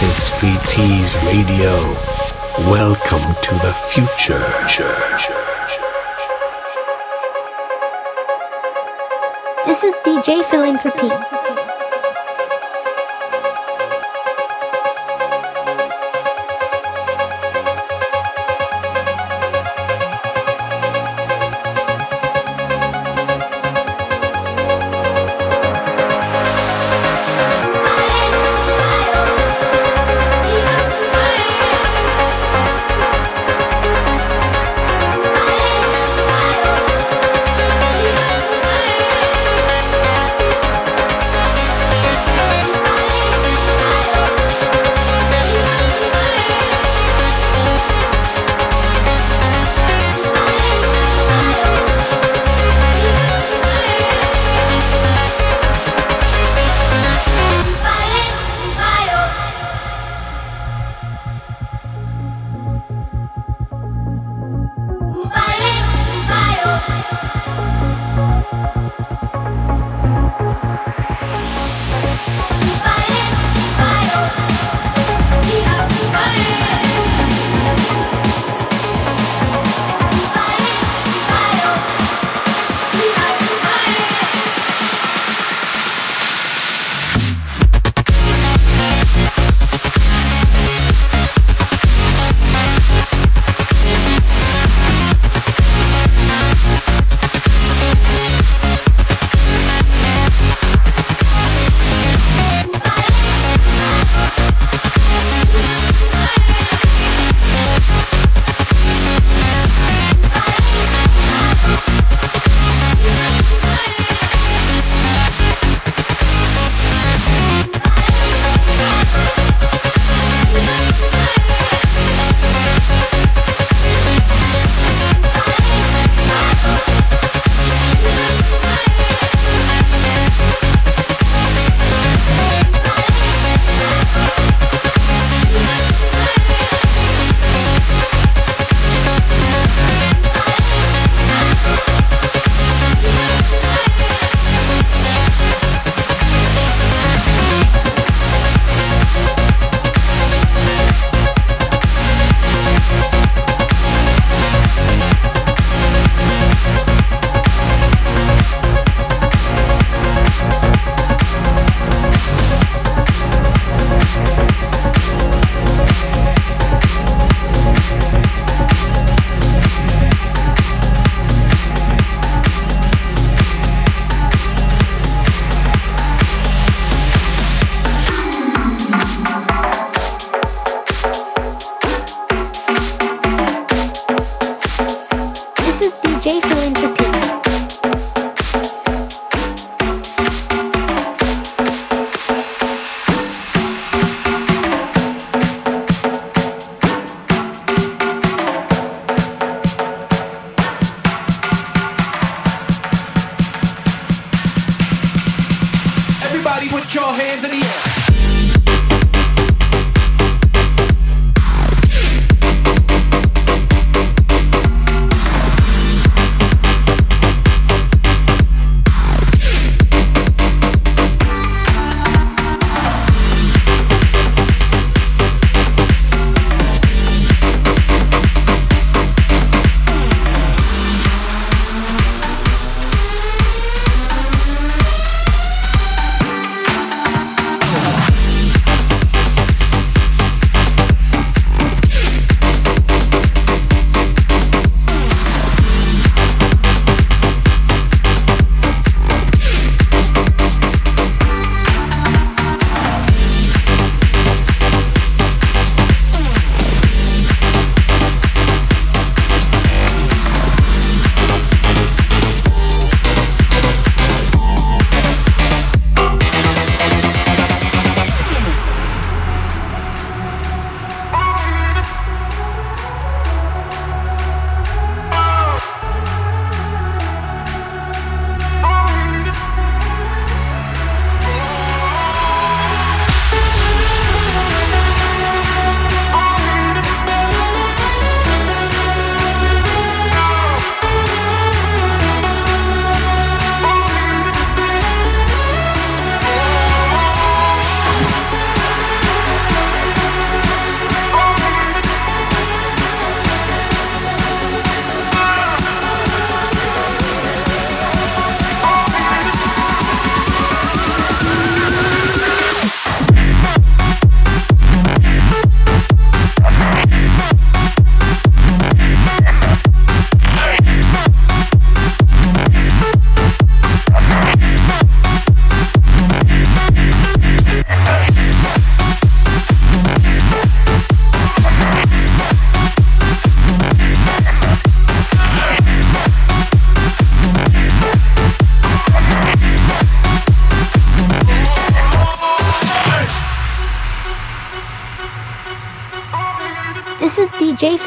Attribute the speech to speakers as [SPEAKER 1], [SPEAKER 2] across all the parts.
[SPEAKER 1] This is Street Tease Radio. Welcome to the future.
[SPEAKER 2] This is DJ filling for Pete.
[SPEAKER 3] This is DJ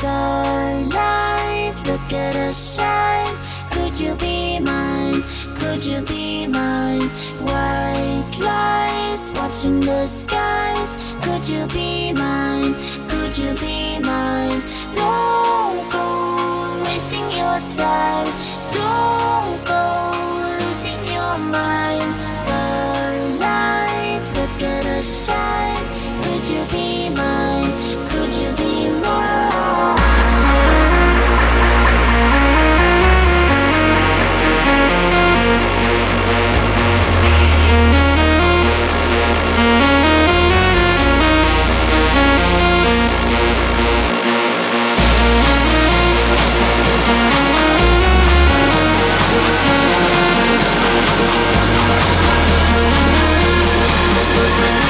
[SPEAKER 3] starlight, look at us shine.
[SPEAKER 2] Could you be mine? Could you be mine? White lies, watching the skies. Could you be mine? Could you be mine? Don't go wasting your time. Don't go losing your mind. Starlight, look at us shine. Could you be mine?
[SPEAKER 4] Shine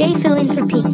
[SPEAKER 3] This is